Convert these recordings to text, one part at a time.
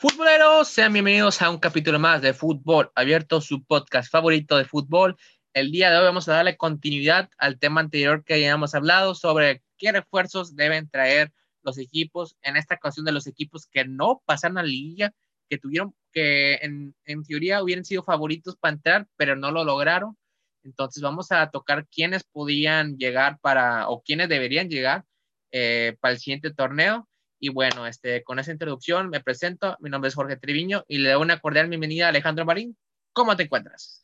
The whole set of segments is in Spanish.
Futboleros, sean bienvenidos a un capítulo más de Fútbol Abierto, su podcast favorito de fútbol. El día de hoy vamos a darle continuidad al tema anterior que habíamos hablado sobre qué refuerzos deben traer los equipos, en esta ocasión de los equipos que no pasaron a la liga, que tuvieron, que en, en teoría hubieran sido favoritos para entrar, pero no lo lograron. Entonces vamos a tocar quiénes podían llegar para, o quiénes deberían llegar eh, para el siguiente torneo. Y bueno, este, con esa introducción me presento. Mi nombre es Jorge Triviño y le doy una cordial bienvenida a Alejandro Marín. ¿Cómo te encuentras?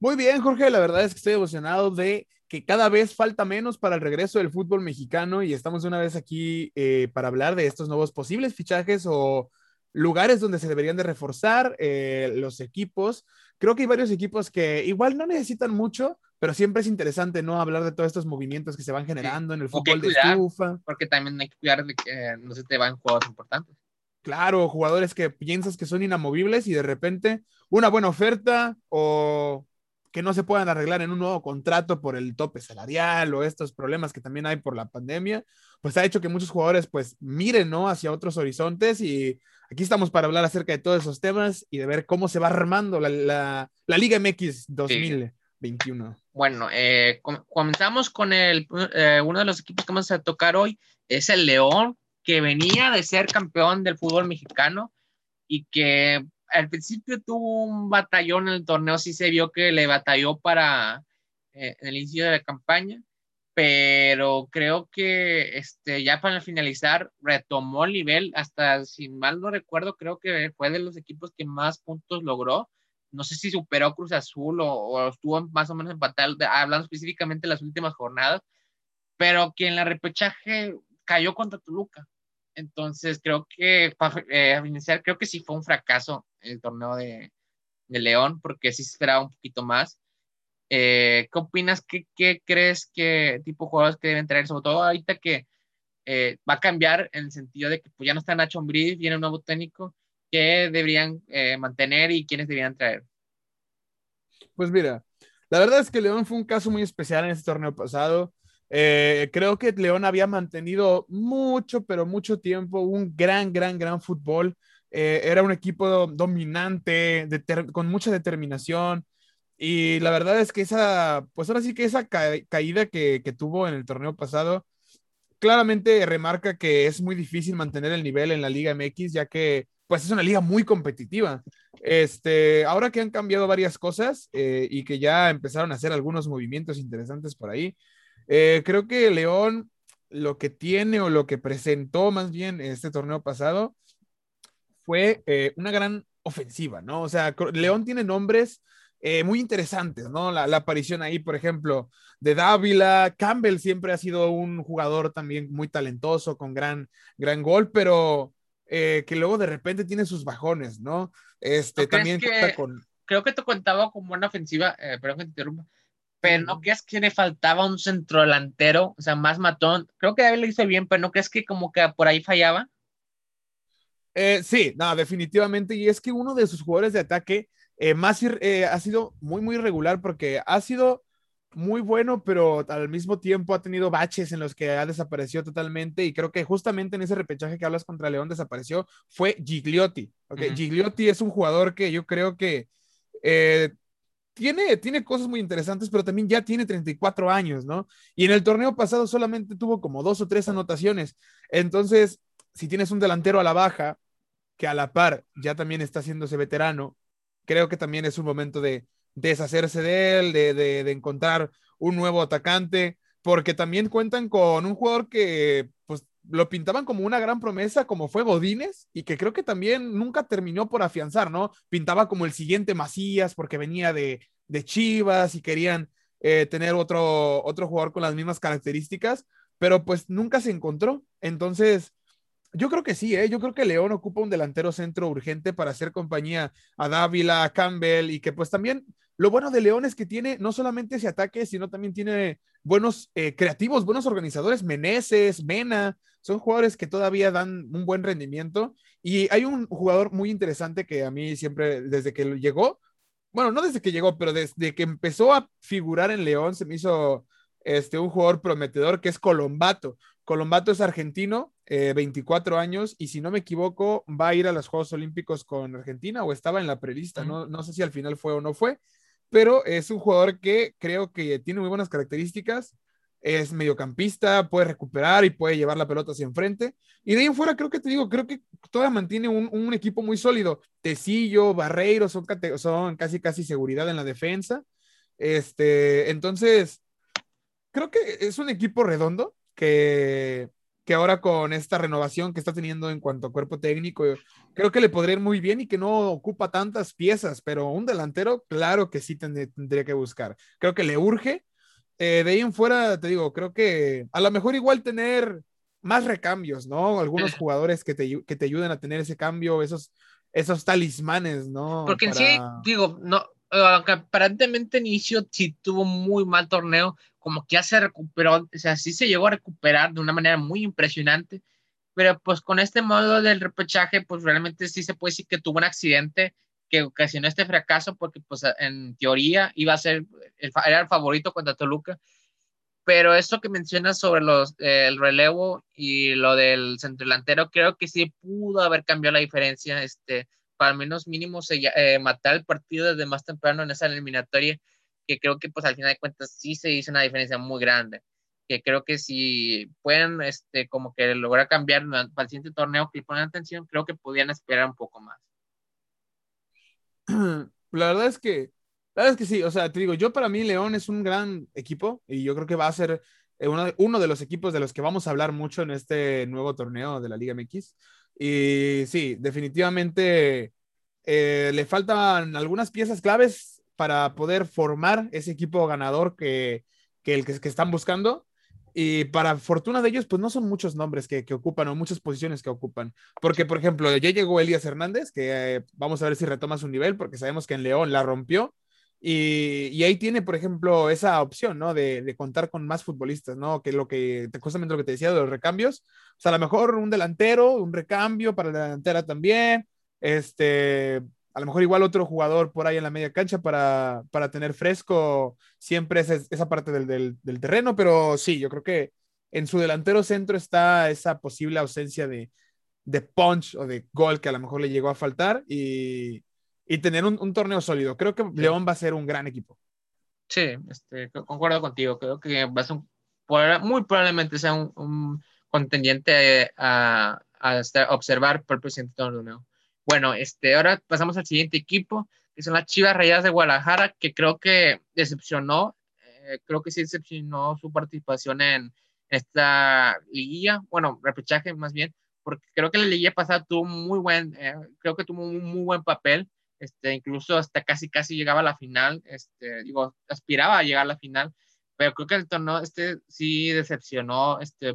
Muy bien, Jorge. La verdad es que estoy emocionado de que cada vez falta menos para el regreso del fútbol mexicano y estamos una vez aquí eh, para hablar de estos nuevos posibles fichajes o lugares donde se deberían de reforzar eh, los equipos. Creo que hay varios equipos que igual no necesitan mucho, pero siempre es interesante, ¿no? Hablar de todos estos movimientos que se van generando en el fútbol de estufa. Porque también hay que cuidar de que no se te van jugadores importantes. Claro, jugadores que piensas que son inamovibles y de repente una buena oferta o que no se puedan arreglar en un nuevo contrato por el tope salarial o estos problemas que también hay por la pandemia, pues ha hecho que muchos jugadores pues miren, ¿no? Hacia otros horizontes y aquí estamos para hablar acerca de todos esos temas y de ver cómo se va armando la, la, la Liga MX 2021. Bueno, eh, comenzamos con el, eh, uno de los equipos que vamos a tocar hoy, es el León, que venía de ser campeón del fútbol mexicano y que al principio tuvo un batallón en el torneo, sí se vio que le batalló para eh, el inicio de la campaña, pero creo que este, ya para finalizar retomó el nivel, hasta si mal no recuerdo, creo que fue de los equipos que más puntos logró no sé si superó Cruz Azul o, estuvo más o menos empatado, hablando específicamente de las últimas jornadas, pero que en la repechaje cayó contra Toluca. Entonces creo que para eh, iniciar, creo que sí fue un fracaso el torneo de, León, porque sí se esperaba un poquito más. Eh, ¿Qué opinas? ¿Qué, ¿Qué, crees que tipo de jugadores que deben traer? Sobre todo ahorita que eh, va a cambiar en el sentido de que pues, ya no está Nacho Ambriz, viene un nuevo técnico ¿Qué deberían eh, mantener y quiénes deberían traer? Pues mira, la verdad es que León fue un caso muy especial en este torneo pasado. Eh, creo que León había mantenido mucho, pero mucho tiempo un gran, gran, gran fútbol. Eh, era un equipo dominante, con mucha determinación. Y la verdad es que esa, pues ahora sí que esa caída que, que tuvo en el torneo pasado, claramente remarca que es muy difícil mantener el nivel en la Liga MX, ya que pues es una liga muy competitiva. Este, ahora que han cambiado varias cosas eh, y que ya empezaron a hacer algunos movimientos interesantes por ahí, eh, creo que León lo que tiene o lo que presentó más bien este torneo pasado fue eh, una gran ofensiva, ¿no? O sea, León tiene nombres muy interesantes, ¿no? La, la, aparición ahí, por ejemplo, de Dávila, Campbell siempre ha sido un jugador también muy talentoso, con gran, gran gol, pero eh, que luego de repente tiene sus bajones, ¿no? Este también con... Creo que te contaba como una ofensiva, eh, perdón que te interrumpa, pero no crees que le faltaba un centro delantero, o sea, más matón. Creo que David lo hizo bien, pero no crees que como que por ahí fallaba. Eh, sí, no, definitivamente. Y es que uno de sus jugadores de ataque más ha sido muy, muy regular porque ha sido muy bueno, pero al mismo tiempo ha tenido baches en los que ha desaparecido totalmente y creo que justamente en ese repechaje que hablas contra León desapareció fue Gigliotti. Okay? Gigliotti es un jugador que yo creo que eh, tiene, tiene cosas muy interesantes, pero también ya tiene 34 años, ¿no? Y en el torneo pasado solamente tuvo como dos o tres anotaciones. Entonces, si tienes un delantero a la baja, que a la par ya también está haciéndose veterano, creo que también es un momento de deshacerse de él, de, encontrar un nuevo atacante, porque también cuentan con un jugador que pues lo pintaban como una gran promesa, como fue Godínez, y que creo que también nunca terminó por afianzar, ¿no? Pintaba como el siguiente Macías, porque venía de, Chivas y querían eh, tener otro, otro jugador con las mismas características, pero pues nunca se encontró. Entonces, yo creo que sí, ¿eh? yo creo que León ocupa un delantero centro urgente para hacer compañía a Dávila, a Campbell y que pues también lo bueno de León es que tiene no solamente ese ataque, sino también tiene buenos eh, creativos, buenos organizadores, Meneses, Mena, son jugadores que todavía dan un buen rendimiento. Y hay un jugador muy interesante que a mí siempre, desde que llegó, bueno, no desde que llegó, pero desde que empezó a figurar en León, se me hizo este, un jugador prometedor que es Colombato. Colombato es argentino, 24 eh, años, y si no me equivoco, va a ir a los Juegos Olímpicos con Argentina o estaba en la prelista, no, no sé si al final fue o no fue, pero es un jugador que creo que tiene muy buenas características, es mediocampista, puede recuperar y puede llevar la pelota hacia enfrente. Y de ahí en fuera, creo que te digo, creo que todavía mantiene un, un equipo muy sólido. Tecillo, Barreiro son, son casi, casi seguridad en la defensa. Este, entonces, creo que es un equipo redondo que, que ahora con esta renovación que está teniendo en cuanto a cuerpo técnico, creo que le podría ir muy bien y que no ocupa tantas piezas, pero un delantero, claro que sí tendría que buscar. Creo que le urge. Eh, de ahí en fuera, te digo, creo que a lo mejor igual tener más recambios, ¿no? Algunos jugadores que te, que te ayuden a tener ese cambio, esos, esos talismanes, ¿no? Porque en sí, digo, no, aunque aparentemente inicio sí tuvo muy mal torneo, como que ya se recuperó, o sea, sí se llegó a recuperar de una manera muy impresionante, pero pues con este modo del repechaje, pues realmente sí se puede decir que tuvo un accidente que ocasionó este fracaso, porque pues en teoría iba a ser, el, era el favorito contra Toluca, pero eso que mencionas sobre los, el relevo y lo del centro delantero, creo que sí pudo haber cambiado la diferencia, este, para menos mínimo se, eh, matar el partido desde más temprano en esa eliminatoria, que creo que pues al final de cuentas sí se hizo una diferencia muy grande, que creo que si pueden este, como que lograr cambiar para el siguiente torneo, que le pongan atención, creo que podían esperar un poco más. La verdad es que, la verdad es que sí, o sea, te digo, yo para mí León es un gran equipo y yo creo que va a ser eh, uno, uno de los equipos de los que vamos a hablar mucho en este nuevo torneo de la Liga MX. Y sí, definitivamente eh, le faltan algunas piezas claves para poder formar ese equipo ganador que, que el que, que, están buscando. Y para fortuna de ellos, pues no son muchos nombres que, que, ocupan o muchas posiciones que ocupan. Porque, por ejemplo, ya llegó Elías Hernández, que eh, vamos a ver si retoma su nivel, porque sabemos que en León la rompió. Y, y, ahí tiene, por ejemplo, esa opción, ¿no? De, de, contar con más futbolistas, ¿no? Que lo que, justamente lo que te decía de los recambios, o sea, a lo mejor un delantero, un recambio para la delantera también, este, a lo mejor igual otro jugador por ahí en la media cancha para, para tener fresco siempre esa, esa parte del, del, del, terreno, pero sí, yo creo que en su delantero centro está esa posible ausencia de, de punch o de gol que a lo mejor le llegó a faltar y y tener un, un, torneo sólido. Creo que León va a ser un gran equipo. Sí, este, concuerdo contigo. Creo que va a ser un, muy probablemente sea un, un contendiente a, a, observar por el presidente torneo. Bueno, este, ahora pasamos al siguiente equipo, que son las Chivas Rayadas de Guadalajara, que creo que decepcionó, eh, creo que sí decepcionó su participación en esta liguilla, bueno, repechaje más bien, porque creo que la liguilla pasada tuvo muy buen, eh, creo que tuvo un muy buen papel, este, incluso hasta casi casi llegaba a la final, este, digo, aspiraba a llegar a la final, pero creo que el torneo este sí decepcionó, este,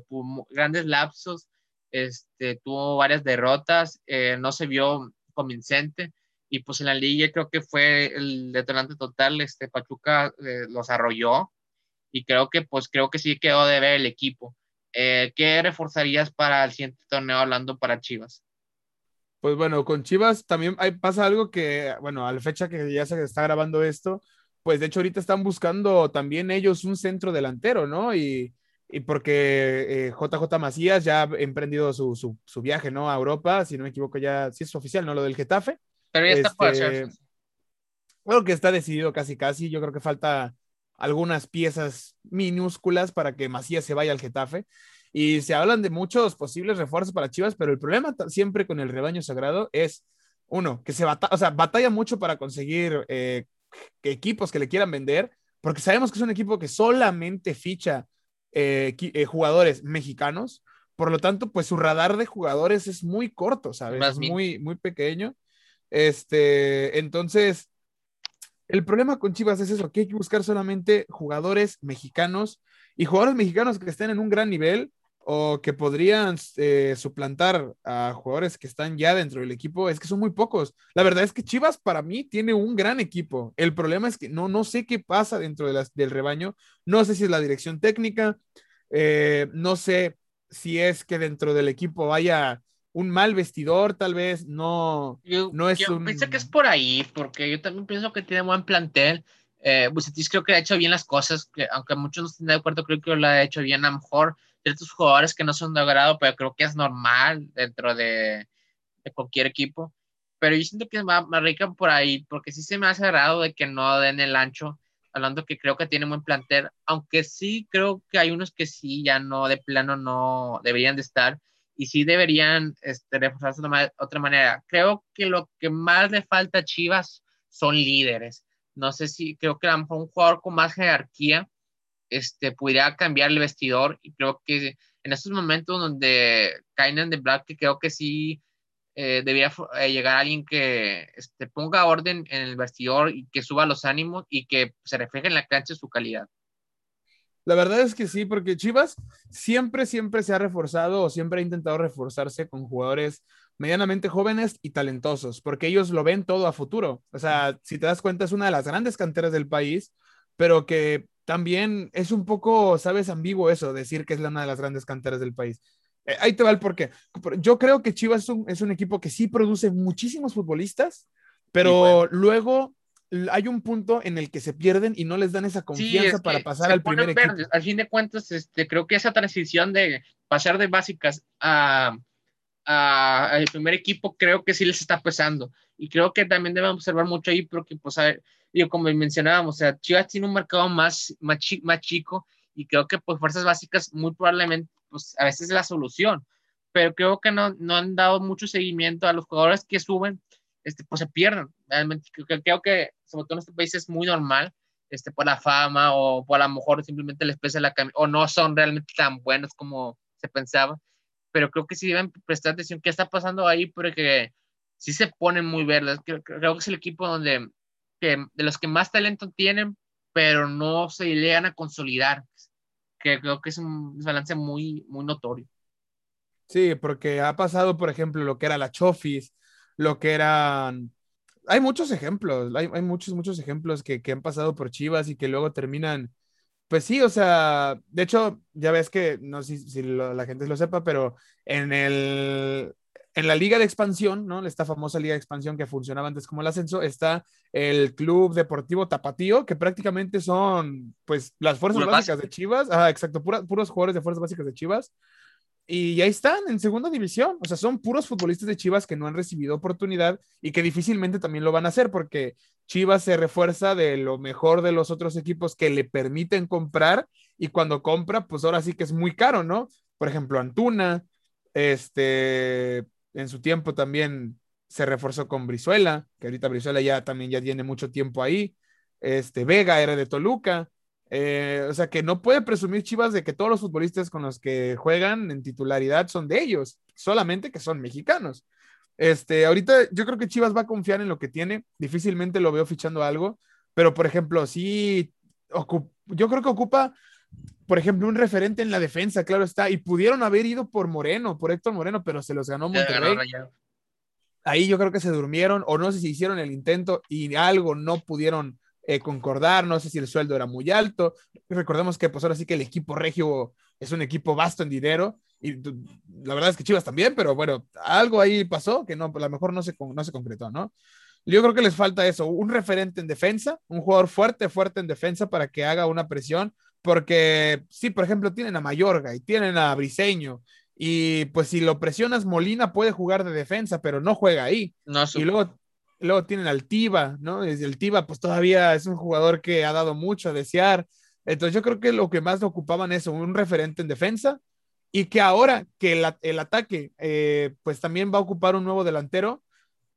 grandes lapsos, este, tuvo varias derrotas, eh, no se vio convincente, y pues en la liga creo que fue el detonante total, este, Pachuca eh, los arrolló, y creo que pues creo que sí quedó de ver el equipo. Eh, ¿Qué reforzarías para el siguiente torneo hablando para Chivas? Pues bueno, con Chivas también hay, pasa algo que, bueno, a la fecha que ya se está grabando esto, pues de hecho ahorita están buscando también ellos un centro delantero, ¿no? Y, y porque JJ eh, Macías ya ha emprendido su, su, su, viaje, ¿no? A Europa, si no me equivoco ya, sí es oficial, ¿no? Lo del Getafe. Pero ya está este, Creo que está decidido casi casi, yo creo que falta algunas piezas minúsculas para que Macías se vaya al Getafe. Y se hablan de muchos posibles refuerzos para Chivas, pero el problema siempre con el rebaño sagrado es, uno, que se batalla, o sea, batalla mucho para conseguir eh, equipos que le quieran vender, porque sabemos que es un equipo que solamente ficha eh, eh, jugadores mexicanos, por lo tanto, pues su radar de jugadores es muy corto, ¿sabes? es muy, muy pequeño. Este, entonces, el problema con Chivas es eso, que hay que buscar solamente jugadores mexicanos y jugadores mexicanos que estén en un gran nivel o que podrían eh, suplantar a jugadores que están ya dentro del equipo, es que son muy pocos. La verdad es que Chivas para mí tiene un gran equipo. El problema es que no, no sé qué pasa dentro de las, del rebaño. No sé si es la dirección técnica, eh, no sé si es que dentro del equipo vaya un mal vestidor, tal vez, no, yo, no es yo un... Pensé que es por ahí, porque yo también pienso que tiene buen plantel. Eh, Bucetis creo que ha hecho bien las cosas, que, aunque muchos no estén de acuerdo, creo que lo ha hecho bien a lo mejor ciertos jugadores que no son de agrado, pero creo que es normal dentro de, de cualquier equipo. Pero yo siento que me rican por ahí, porque sí se me hace agrado de que no den el ancho, hablando que creo que tiene buen plantel, aunque sí creo que hay unos que sí, ya no, de plano no deberían de estar, y sí deberían este, reforzarse de otra manera. Creo que lo que más le falta a Chivas son líderes. No sé si, creo que a lo mejor un jugador con más jerarquía este, pudiera cambiar el vestidor, y creo que en estos momentos donde caen de Black, creo que sí eh, debía eh, llegar alguien que este, ponga orden en el vestidor y que suba los ánimos y que se refleje en la cancha su calidad. La verdad es que sí, porque Chivas siempre, siempre se ha reforzado o siempre ha intentado reforzarse con jugadores medianamente jóvenes y talentosos, porque ellos lo ven todo a futuro. O sea, si te das cuenta, es una de las grandes canteras del país, pero que también es un poco, sabes, ambiguo eso, decir que es una de las grandes canteras del país. Eh, ahí te va el porqué. Yo creo que Chivas es un, equipo que sí produce muchísimos futbolistas, pero luego hay un punto en el que se pierden y no les dan esa confianza para pasar al primer equipo. Al fin de cuentas, este, creo que esa transición de pasar de básicas a, al primer equipo, creo que sí les está pesando. Y creo que también deben observar mucho ahí, porque, pues, a como mencionábamos, o sea, Chivas tiene un mercado más, más, más chico y creo que, pues, fuerzas básicas muy probablemente pues a veces es la solución, pero creo que no, no han dado mucho seguimiento a los jugadores que suben, este, pues se pierden. Realmente creo, creo que, sobre todo en este país, es muy normal, este, por la fama o por a lo mejor simplemente les pesa la o no son realmente tan buenos como se pensaba, pero creo que sí deben prestar atención qué está pasando ahí, porque sí se ponen muy verdes. Creo, que es el equipo donde, que, de los que más talento tienen, pero no se llegan a consolidar que creo que es un balance muy, muy notorio. Sí, porque ha pasado, por ejemplo, lo que era la Chofis, lo que eran... Hay muchos ejemplos, hay, hay muchos, muchos ejemplos que, que, han pasado por Chivas y que luego terminan, pues sí, o sea, de hecho, ya ves que, no sé si, si la gente lo sepa, pero en el, en la liga de expansión, ¿no? Esta famosa liga de expansión que funcionaba antes como el ascenso, está el Club Deportivo Tapatío, que prácticamente son, pues, las fuerzas básicas de Chivas. Ah, exacto, puros jugadores de fuerzas básicas de Chivas. Y ahí están en segunda división. O sea, son puros futbolistas de Chivas que no han recibido oportunidad y que difícilmente también lo van a hacer porque Chivas se refuerza de lo mejor de los otros equipos que le permiten comprar y cuando compra, pues ahora sí que es muy caro, ¿no? Por ejemplo, Antuna, este, en su tiempo también se reforzó con Brizuela, que ahorita Brizuela ya también ya tiene mucho tiempo ahí. Este, Vega era de Toluca. Eh, o sea que no puede presumir Chivas de que todos los futbolistas con los que juegan en titularidad son de ellos, solamente que son mexicanos. Este, ahorita yo creo que Chivas va a confiar en lo que tiene, difícilmente lo veo fichando algo, pero por ejemplo, sí, yo creo que ocupa por ejemplo, un referente en la defensa, claro está, y pudieron haber ido por Moreno, por Héctor Moreno, pero se los ganó Monterrey. Ahí yo creo que se durmieron, o no sé si hicieron el intento y algo no pudieron eh, concordar, no sé si el sueldo era muy alto. Recordemos que pues ahora sí que el equipo regio es un equipo vasto en dinero, y la verdad es que Chivas también, pero bueno, algo ahí pasó que no, a lo mejor no se, no se concretó, ¿no? Yo creo que les falta eso, un referente en defensa, un jugador fuerte, fuerte en defensa para que haga una presión, porque sí, por ejemplo, tienen a Mayorga y tienen a Briseño. Y pues si lo presionas, Molina puede jugar de defensa, pero no juega ahí. y luego, luego tienen al Tiva, ¿no? El Tiva, pues todavía es un jugador que ha dado mucho a desear. Entonces yo creo que lo que más ocupaban es un referente en defensa y que ahora que el, ataque eh, pues también va a ocupar un nuevo delantero,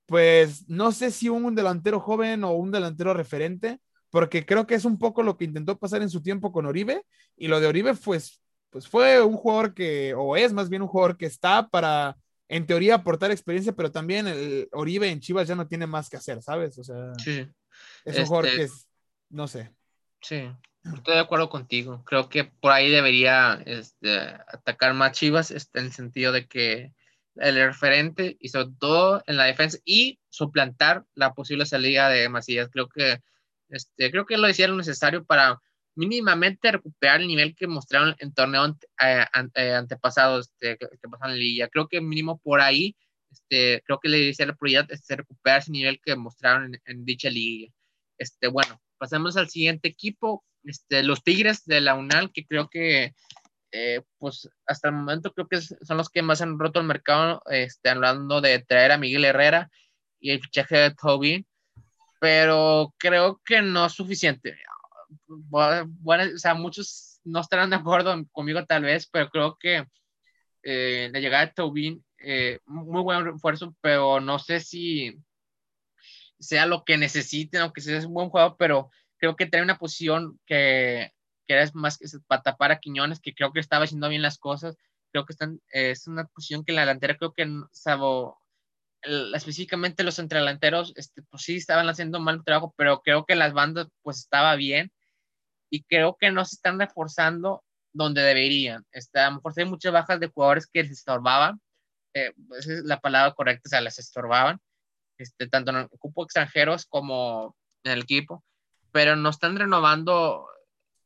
pues no sé si un delantero joven o un delantero referente, porque creo que es un poco lo que intentó pasar en su tiempo con Oribe, y lo de Oribe, pues, pues fue un jugador que, o es más bien un jugador que está para, en teoría, aportar experiencia, pero también el Oribe en Chivas ya no tiene más que hacer, ¿sabes? O sea, sí. es un jugador este que es, no sé. Sí, estoy de acuerdo contigo. Creo que por ahí debería este, atacar más Chivas, este, en el sentido de que el referente y sobre todo en la defensa y suplantar la posible salida de Macías. Creo que este, creo que lo hicieron necesario para mínimamente recuperar el nivel que mostraron en torneo eh, eh, antepasado este, que, pasaron en Liga. Creo que mínimo por ahí, este, creo que le dice la prioridad este, recuperar ese nivel que mostraron en, dicha liga. Este, bueno, pasamos al siguiente equipo, este, los Tigres de la UNAL, que creo que eh, pues hasta el momento creo que son los que más han roto el mercado, este, hablando de traer a Miguel Herrera y el fichaje de Tobin, pero creo que no es suficiente. Bueno, o sea, muchos no estarán de acuerdo conmigo tal vez, pero creo que eh, la llegada de Tobin, eh, muy buen refuerzo, pero no sé si sea lo que necesiten, aunque sea un buen juego, pero creo que trae una posición que, que era más que para tapar a Quiñones, que creo que estaba haciendo bien las cosas. Creo que están, es una posición que en la delantera creo que, salvo específicamente los entredelanteros, este, pues sí estaban haciendo mal trabajo, pero creo que las bandas pues estaba bien y creo que no se están reforzando donde deberían. Este, a lo mejor hay muchas bajas de jugadores que les estorbaban, eh, esa es la palabra correcta, o sea, les estorbaban, este, tanto en el equipo extranjeros como en el equipo, pero no están renovando,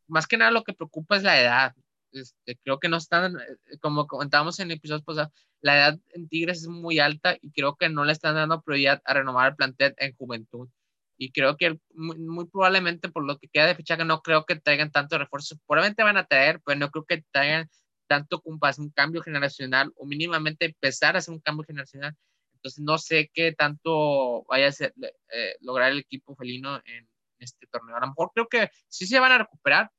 más que nada lo que preocupa es la edad. Este, creo que no están, eh, como comentábamos en el episodio pasado, la edad en Tigres es muy alta y creo que no le están dando prioridad a renovar el plantel en juventud. Y creo que muy, probablemente por lo que queda de fichaje no creo que traigan tanto refuerzos. Probablemente van a traer, pero no creo que traigan tanto como hacer un cambio generacional o mínimamente empezar a hacer un cambio generacional. Entonces no sé qué tanto vaya a ser, eh, lograr el equipo felino en este torneo. A lo mejor creo que sí se van a recuperar,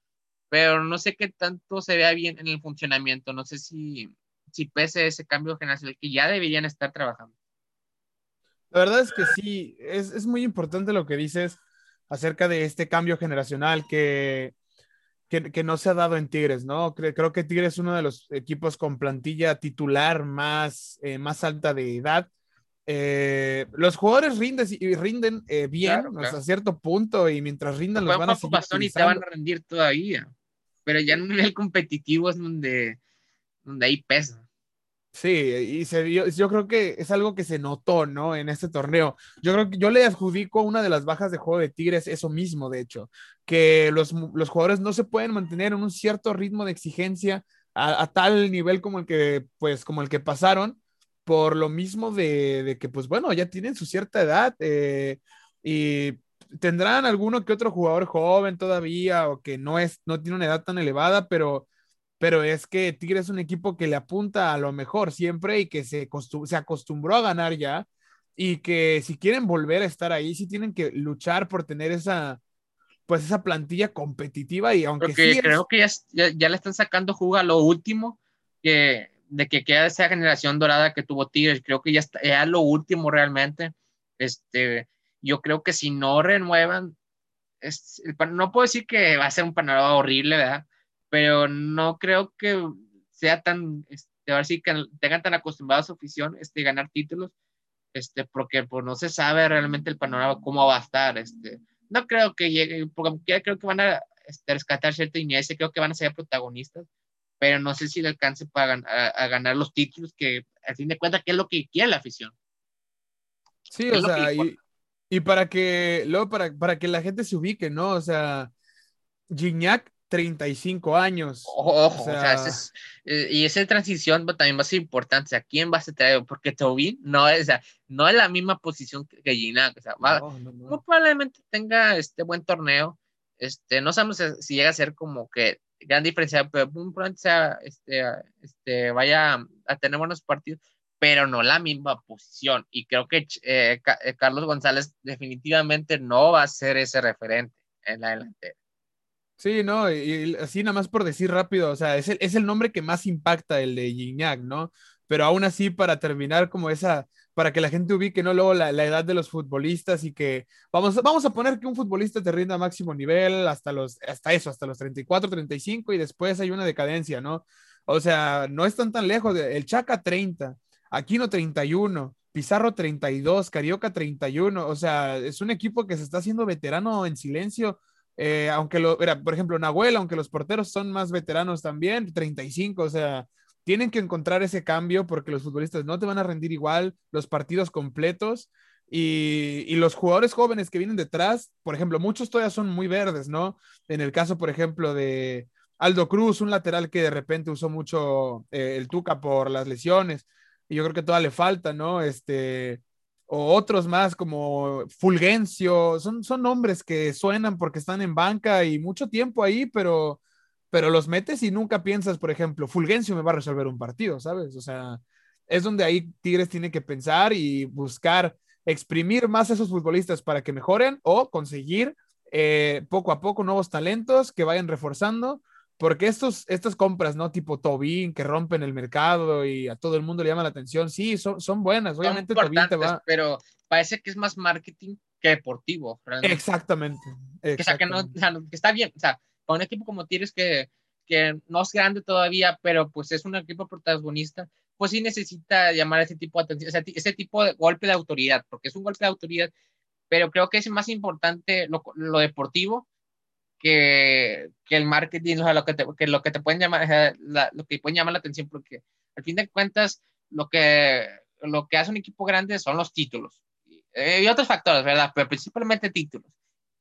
pero no sé qué tanto se vea bien en el funcionamiento. No sé si, si pese ese cambio generacional que ya deberían estar trabajando. La verdad es que sí, es, es muy importante lo que dices acerca de este cambio generacional que, que, que no se ha dado en Tigres, ¿no? Creo, creo, que Tigres es uno de los equipos con plantilla titular más, eh, más alta de edad. Eh, los jugadores rinden, rinden eh, bien claro, claro. hasta cierto punto y mientras rindan los van a seguir y te van a rendir todavía pero ya en un nivel competitivo es donde, donde ahí pesa. Sí, y se vio, yo creo que es algo que se notó, ¿no? En este torneo. Yo creo que yo le adjudico una de las bajas de juego de Tigres, eso mismo, de hecho, que los, los jugadores no se pueden mantener en un cierto ritmo de exigencia a, a, tal nivel como el que, pues, como el que pasaron, por lo mismo de, de que, pues, bueno, ya tienen su cierta edad eh, y tendrán alguno que otro jugador joven todavía o que no es, no tiene una edad tan elevada, pero, pero es que Tigre es un equipo que le apunta a lo mejor siempre y que se, se acostumbró a ganar ya y que si quieren volver a estar ahí, sí tienen que luchar por tener esa, pues esa plantilla competitiva y aunque Porque sí creo que ya, ya, ya, le están sacando jugo a lo último que de que queda esa generación dorada que tuvo Tigres, creo que ya está ya lo último realmente. Este, yo creo que si no renuevan, es, no puedo decir que va a ser un panorama horrible, ¿verdad? Pero no creo que sea tan, este, a ver si que tengan tan acostumbrados a su afición, este, ganar títulos, este, porque pues, no se sabe realmente el panorama cómo va a estar, este, no creo que llegue, porque creo que van a este, rescatar cierta inicia, creo que van a ser protagonistas, pero no sé si le alcance para a, a ganar los títulos, que al fin de cuentas, ¿qué es lo que quiere la afición? Sí, o sea, y, y para que, luego, para, para que la gente se ubique, ¿no? O sea, Gignac, 35 años. Ojo, o sea, o sea es, eh, y esa transición también va a ser importante. O sea, ¿quién va a ser traído? Porque Tobin no es, o sea, no es la misma posición que, Gignac. O sea, va, no, no, no. Muy probablemente tenga este buen torneo. Este, no sabemos si llega a ser como que gran diferencia, pero muy probablemente sea, este, este, vaya a tener buenos partidos pero no la misma posición. Y creo que eh, eh, Carlos González definitivamente no va a ser ese referente en la delantera. Sí, no, y, así nada más por decir rápido, o sea, es el, es el nombre que más impacta el de Gignac, ¿no? Pero aún así, para terminar como esa, para que la gente ubique, ¿no? Luego la, la, edad de los futbolistas y que vamos, vamos a poner que un futbolista te rinda a máximo nivel hasta los, hasta eso, hasta los 34, 35 y después hay una decadencia, ¿no? O sea, no están tan lejos, el Chaca 30, Aquino 31, Pizarro 32, Carioca 31. O sea, es un equipo que se está haciendo veterano en silencio. Eh, aunque lo, era, por ejemplo, Nahuel, aunque los porteros son más veteranos también, 35. O sea, tienen que encontrar ese cambio porque los futbolistas no te van a rendir igual los partidos completos. Y, los jugadores jóvenes que vienen detrás, por ejemplo, muchos todavía son muy verdes, ¿no? En el caso, por ejemplo, de Aldo Cruz, un lateral que de repente usó mucho eh, el Tuca por las lesiones y yo creo que todavía le falta, ¿no? Este, o otros más como Fulgencio, son, son nombres que suenan porque están en banca y mucho tiempo ahí, pero, pero los metes y nunca piensas, por ejemplo, Fulgencio me va a resolver un partido, ¿sabes? O sea, es donde ahí Tigres tiene que pensar y buscar exprimir más a esos futbolistas para que mejoren o conseguir eh, poco a poco nuevos talentos que vayan reforzando, porque estos, estas compras, ¿no? Tipo Tobin, que rompen el mercado y a todo el mundo le llama la atención, sí, son, son buenas, obviamente Tobin te va... Pero parece que es más marketing que deportivo. Exactamente. Que, que, no, que está bien, o sea, para un equipo como Tigres que, que no es grande todavía, pero pues es un equipo protagonista, pues sí necesita llamar ese tipo de atención, o sea, ese tipo de golpe de autoridad, porque es un golpe de autoridad pero creo que es más importante lo, lo deportivo que, que, el marketing, o sea, lo que te, que lo que te pueden llamar, lo que pueden llamar la atención, porque al fin de cuentas, lo que, lo que hace un equipo grande son los títulos y otros factores, ¿verdad? Pero principalmente títulos.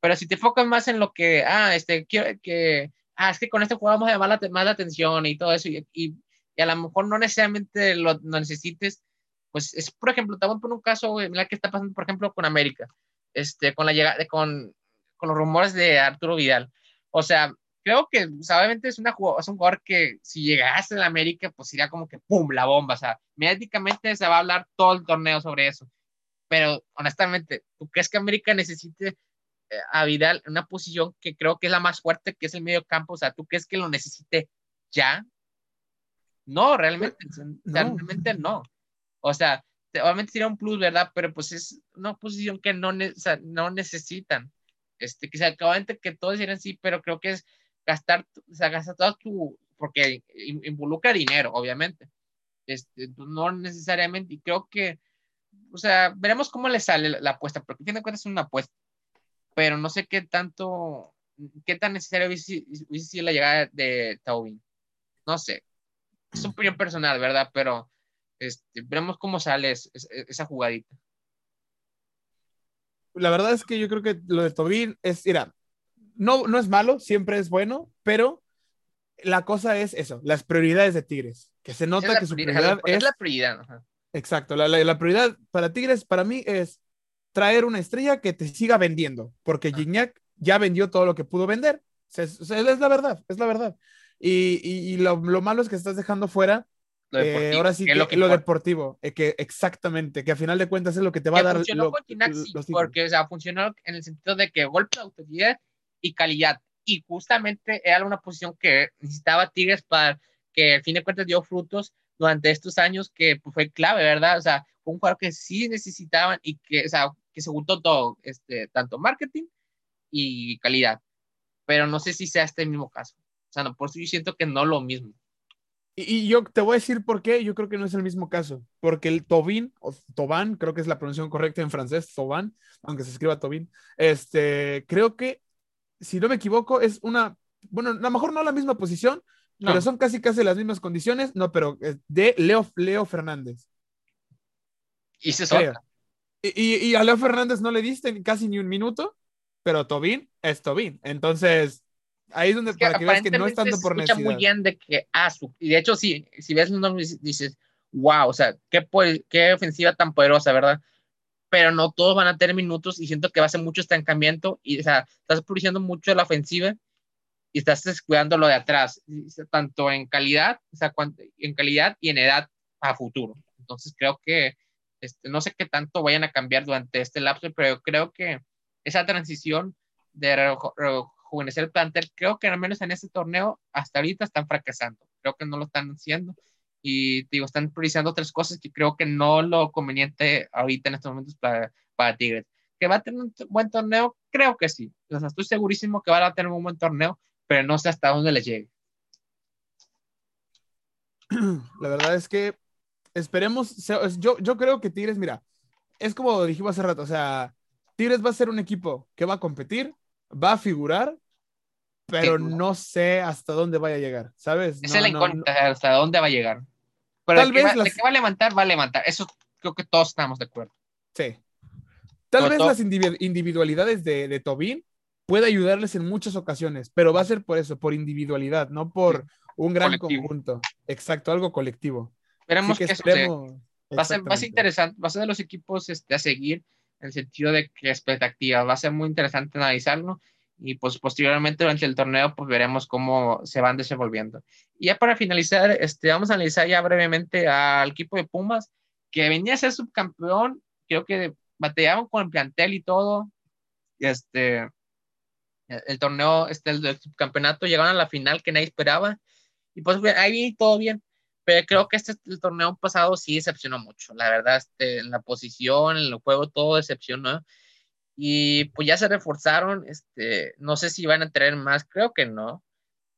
Pero si te enfocas más en lo que, ah, este, quiero que, ah, es que con este juego vamos a llamar la, más la atención y todo eso, y, y, a lo mejor no necesariamente lo, lo, necesites, pues es, por ejemplo, te voy a poner un caso, mira, que está pasando, por ejemplo, con América este, con, la llegada, con, con los rumores de Arturo Vidal. O sea, creo que obviamente es, una, es un jugador que si llegase a la América, pues sería como que ¡pum! la bomba. O sea, mediáticamente se va a hablar todo el torneo sobre eso. Pero honestamente, ¿tú crees que América necesite eh, a Vidal en una posición que creo que es la más fuerte, que es el medio campo? O sea, ¿tú crees que lo necesite ya? No, realmente, no. realmente no. O sea, obviamente sería un plus, ¿verdad? Pero pues es una posición que no, no necesitan. Este, que se que todos dirían sí, pero creo que es gastar, o sea, gastar todo tu, porque involucra dinero, obviamente. Este, pues, no necesariamente, y creo que, o sea, veremos cómo le sale la, apuesta, porque a fin de cuentas es una apuesta, pero no sé qué tanto, qué tan necesario hubiese sido la llegada de Taubin. No sé, es opinión personal, ¿verdad? Pero este, veremos cómo sale esa jugadita. La verdad es que yo creo que lo de Tobin es, mira, no, no es malo, siempre es bueno, pero la cosa es eso, las prioridades de Tigres, que se nota que su prioridad es... la prioridad. Exacto, la, la, prioridad para Tigres, para mí, es traer una estrella que te siga vendiendo, porque Gignac ya vendió todo lo que pudo vender. es, la verdad, es la verdad. Y, y, lo, lo, malo es que estás dejando fuera lo eh, ahora sí que, lo, que lo deportivo, eh, que exactamente, que a final de cuentas es lo que te va a dar. Funcionó con porque o sea, funcionó en el sentido de que golpe de autoridad y calidad. Y justamente era una posición que necesitaba Tigres para que al fin de cuentas dio frutos durante estos años que pues, fue clave, ¿verdad? O sea, fue un jugador que sí necesitaban y que, o sea, que se juntó todo, este, tanto marketing y calidad. Pero no sé si sea este mismo caso. O sea, no, por eso yo siento que no lo mismo. Y, yo te voy a decir por qué, yo creo que no es el mismo caso, porque el Tobin, o Toban, creo que es la pronunciación correcta en francés, Toban, aunque se escriba Tobin, este, creo que, si no me equivoco, es una, bueno, a lo mejor no la misma posición, pero son casi casi las mismas condiciones, no, pero de Leo, Leo Fernández. Y se y, y, a Leo Fernández no le diste casi ni un minuto, pero Tobin es Tobin. Entonces, Ahí es donde para que veas que no es tanto por necesidad. muy bien de que ah, y de hecho sí, si ves los nombres dices, wow, o sea, qué, qué ofensiva tan poderosa, ¿verdad? Pero no todos van a tener minutos y siento que va a ser mucho estancamiento y, o sea, estás produciendo mucho la ofensiva y estás descuidando lo de atrás, tanto en calidad, o sea, en calidad y en edad a futuro. Entonces creo que, este, no sé qué tanto vayan a cambiar durante este lapso, pero creo que esa transición de rejuvenecer el plantel, creo que al menos en este torneo hasta ahorita están fracasando. Creo que no lo están haciendo y digo, están priorizando otras cosas que creo que no lo conveniente ahorita en estos momentos para, Tigres. ¿Que va a tener un buen torneo? Creo que sí. O sea, estoy segurísimo que va a tener un buen torneo, pero no sé hasta dónde le llegue. La verdad es que esperemos, yo, yo creo que Tigres, mira, es como dijimos hace rato, o sea, Tigres va a ser un equipo que va a competir, va a figurar, pero no sé hasta dónde vaya a llegar, ¿sabes? Es la hasta dónde va a llegar. Pero Tal vez va, que va a levantar, va a levantar. Eso creo que todos estamos de acuerdo. Sí. Tal vez las individualidades de, de Tobin puede ayudarles en muchas ocasiones, pero va a ser por eso, por individualidad, no por un gran conjunto. Exacto, algo colectivo. Esperemos que, Va a, ser, va a ser interesante, va a ser de los equipos este, a seguir en el sentido de que expectativa. Va a ser muy interesante analizarlo y pues posteriormente durante el torneo pues veremos cómo se van desenvolviendo. Y ya para finalizar, este, vamos a analizar ya brevemente al equipo de Pumas, que venía a ser subcampeón, creo que batallaban con el plantel y todo, este, el torneo, este, el, subcampeonato, llegaron a la final que nadie esperaba, y pues ahí todo bien, pero creo que este el torneo pasado sí decepcionó mucho, la verdad, este, en la posición, en el juego, todo decepcionó, y pues ya se reforzaron, este, no sé si van a traer más, creo que no,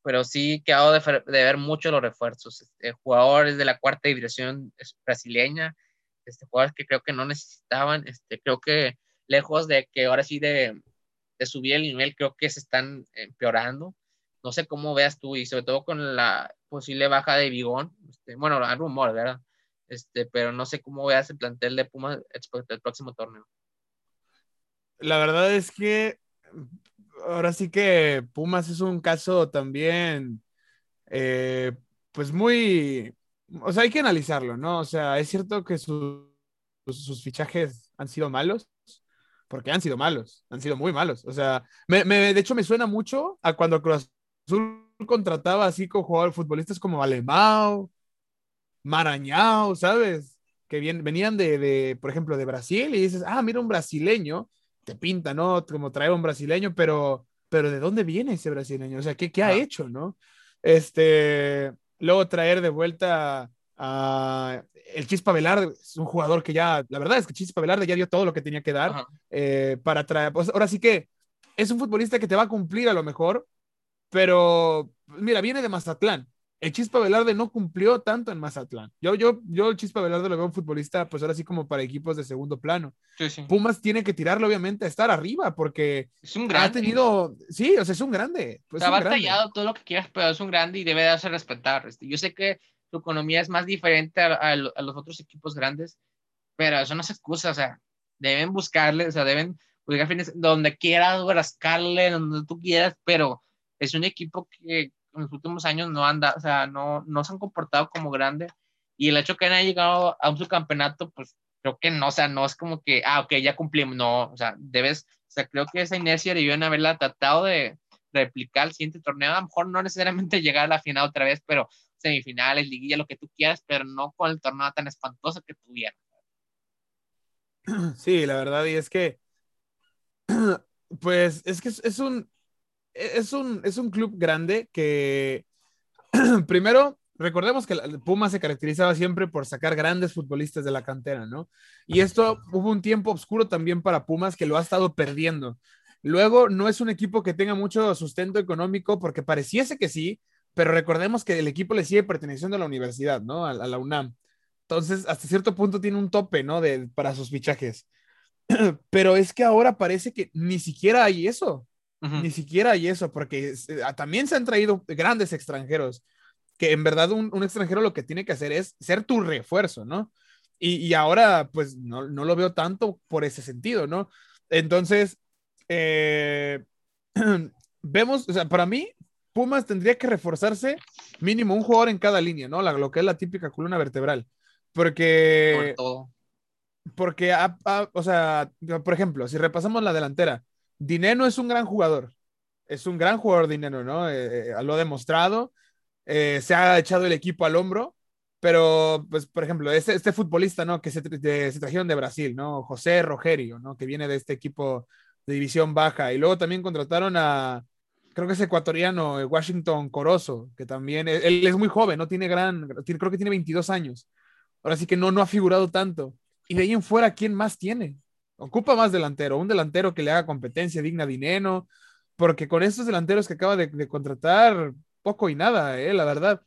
pero sí quedado de, de ver mucho los refuerzos. Este, jugadores de la cuarta división brasileña, este, jugadores que creo que no necesitaban, este, creo que lejos de que ahora sí de, de subir el nivel, creo que se están empeorando. No sé cómo veas tú, y sobre todo con la posible baja de Bigón, este, bueno, hay rumor, ¿verdad? Este, pero no sé cómo veas el plantel de Pumas el próximo torneo la verdad es que ahora sí que Pumas es un caso también, eh, pues muy, o sea, hay que analizarlo, ¿no? O sea, es cierto que sus fichajes han sido malos, porque han sido malos, han sido muy malos. O sea, me, de hecho me suena mucho a cuando Cruz Azul contrataba así con jugadores futbolistas como Alemão, Marañao, ¿sabes? Que venían de, de, por ejemplo, de Brasil y dices, ah, mira un brasileño te pinta, ¿no? Como traer un brasileño, pero, pero ¿de dónde viene ese brasileño? O sea, ¿qué, qué ha hecho, no? Este, luego traer de vuelta a el Chispa Velarde, es un jugador que ya, la verdad es que Chispa Velarde ya dio todo lo que tenía que dar eh, para traer, pues ahora sí que es un futbolista que te va a cumplir a lo mejor, pero mira, viene de Mazatlán, el Chispa Velarde no cumplió tanto en Mazatlán. Yo, yo, yo el Chispa Velarde lo veo un futbolista, pues ahora sí como para equipos de segundo plano. Pumas tiene que tirarlo, obviamente, a estar arriba, porque es un grande. ha tenido, sí, o sea, es un grande. Pues, ha batallado todo lo que quieras, pero es un grande y debe darse a respetar. Este, yo sé que su economía es más diferente a, los otros equipos grandes, pero eso no es excusa, o sea, deben buscarle, o sea, deben buscar fines donde quieras, rascarle, donde tú quieras, pero es un equipo que en los últimos años no han, o sea, no, no se han comportado como grandes y el hecho que hayan llegado a un subcampeonato, pues creo que no, o sea, no es como que, ah, ok, ya cumplimos, no, o sea, debes, o sea, creo que esa inercia debieron haberla tratado de replicar el siguiente torneo, a lo mejor no necesariamente llegar a la final otra vez, pero semifinales, liguilla, lo que tú quieras, pero no con el torneo tan espantoso que tuvieron. Sí, la verdad, y es que, pues, es que es un, es un, es un club grande que, primero, recordemos que Puma se caracterizaba siempre por sacar grandes futbolistas de la cantera, ¿no? Y esto hubo un tiempo oscuro también para Pumas que lo ha estado perdiendo. Luego, no es un equipo que tenga mucho sustento económico porque pareciese que sí, pero recordemos que el equipo le sigue perteneciendo a la universidad, ¿no? A, la UNAM. Entonces, hasta cierto punto tiene un tope, ¿no? De, para sus fichajes. Pero es que ahora parece que ni siquiera hay eso. Ni siquiera hay eso, porque eh, también se han traído grandes extranjeros, que en verdad un, extranjero lo que tiene que hacer es ser tu refuerzo, ¿no? Y, ahora, pues, no, lo veo tanto por ese sentido, ¿no? Entonces, eh, vemos, o sea, para mí, Pumas tendría que reforzarse mínimo un jugador en cada línea, ¿no? lo que es la típica columna vertebral. Porque... Porque, o sea, por ejemplo, si repasamos la delantera, Dineno es un gran jugador. Es un gran jugador Dineno, ¿no? Eh, eh, lo ha demostrado. Eh, se ha echado el equipo al hombro. Pero, pues, por ejemplo, este, este futbolista, ¿no? Que se, se, trajeron de Brasil, ¿no? José Rogerio, ¿no? Que viene de este equipo de división baja. Y luego también contrataron a, creo que es ecuatoriano, Washington Corozo, que también, él es muy joven, no tiene gran, creo que tiene 22 años. Ahora sí que no, no ha figurado tanto. Y de ahí en fuera, ¿quién más tiene? Ocupa más delantero, un delantero que le haga competencia digna a Dineno, porque con estos delanteros que acaba de, contratar, poco y nada, eh, la verdad.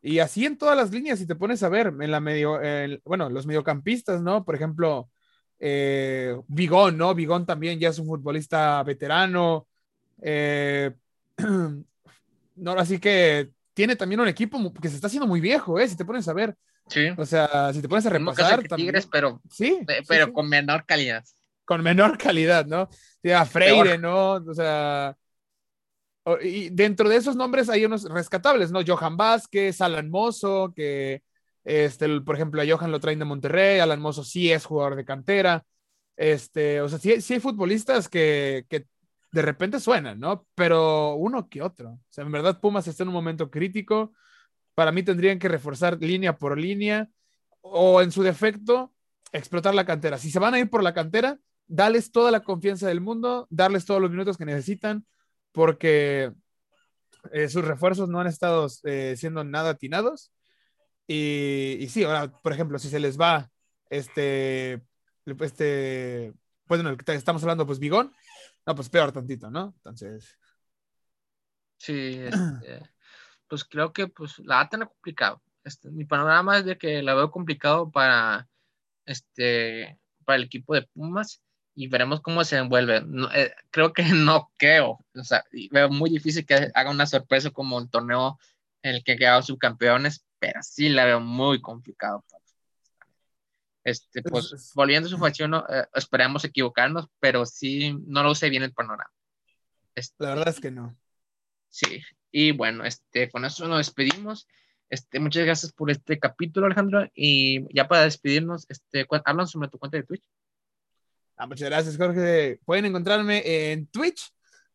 Y así en todas las líneas, si te pones a ver, en la medio, bueno, los mediocampistas, ¿no? Por ejemplo, eh, Vigón, ¿no? Vigón también ya es un futbolista veterano. Eh, no, así que tiene también un equipo que se está haciendo muy viejo, ¿eh? Si te pones a ver. Sí. O sea, si te pones a repasar. Tigres, pero, sí, pero con menor calidad con menor calidad, ¿no? a Freire, ¿no? O sea, y dentro de esos nombres hay unos rescatables, ¿no? Johan Vázquez, Alan Mozo, que, este, por ejemplo, a Johan lo traen de Monterrey, Alan Mozo sí es jugador de cantera, este, o sea, sí, hay futbolistas que, que de repente suenan, ¿no? Pero uno que otro. O sea, en verdad Pumas está en un momento crítico. Para mí tendrían que reforzar línea por línea o en su defecto explotar la cantera. Si se van a ir por la cantera, dales toda la confianza del mundo, darles todos los minutos que necesitan, porque eh, sus refuerzos no han estado eh, siendo nada atinados. Y, sí, ahora, por ejemplo, si se les va este, este, pues bueno, estamos hablando, pues Bigón, no, pues peor tantito, ¿no? Entonces. Sí, este, pues creo que pues la va a tener complicado. Este, mi panorama es de que la veo complicado para este para el equipo de Pumas y veremos cómo se envuelve. Eh, creo que no creo, o sea, veo muy difícil que haga una sorpresa como el torneo en el que quedado subcampeones, pero sí la veo muy complicado. Este, pues, volviendo a su facción, eh, esperamos equivocarnos, pero sí, no lo sé bien el panorama. Este, la verdad es que no. Sí, y bueno, este, con eso nos despedimos. Este, muchas gracias por este capítulo, Alejandro. Y ya para despedirnos, este, hablan sobre tu cuenta de Twitch. Ah, muchas gracias, Jorge. Pueden encontrarme en Twitch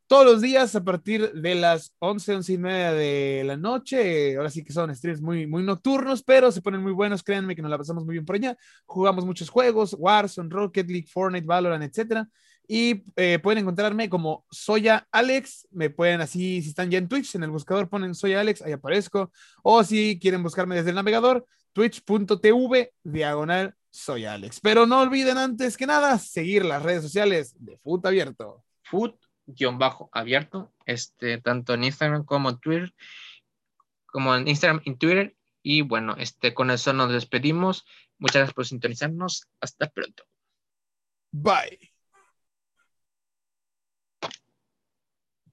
todos los días a partir de las 11, 11 y media de la noche. Ahora sí que son streams muy, muy nocturnos, pero se ponen muy buenos. Créanme que nos la pasamos muy bien por allá. Jugamos muchos juegos: Warzone, Rocket League, Fortnite, Valorant, etcétera. Y eh, pueden encontrarme como Soya Alex. Me pueden así, si están ya en Twitch, en el buscador ponen Soya Alex, ahí aparezco. O si quieren buscarme desde el navegador, twitch.tv diagonal Soya Alex. Pero no olviden antes que nada seguir las redes sociales de Foot Abierto. Foot-abierto, este, tanto en Instagram como en Twitter, como en Instagram y Twitter. Y bueno, este, con eso nos despedimos. Muchas gracias por sintonizarnos. Hasta pronto. Bye.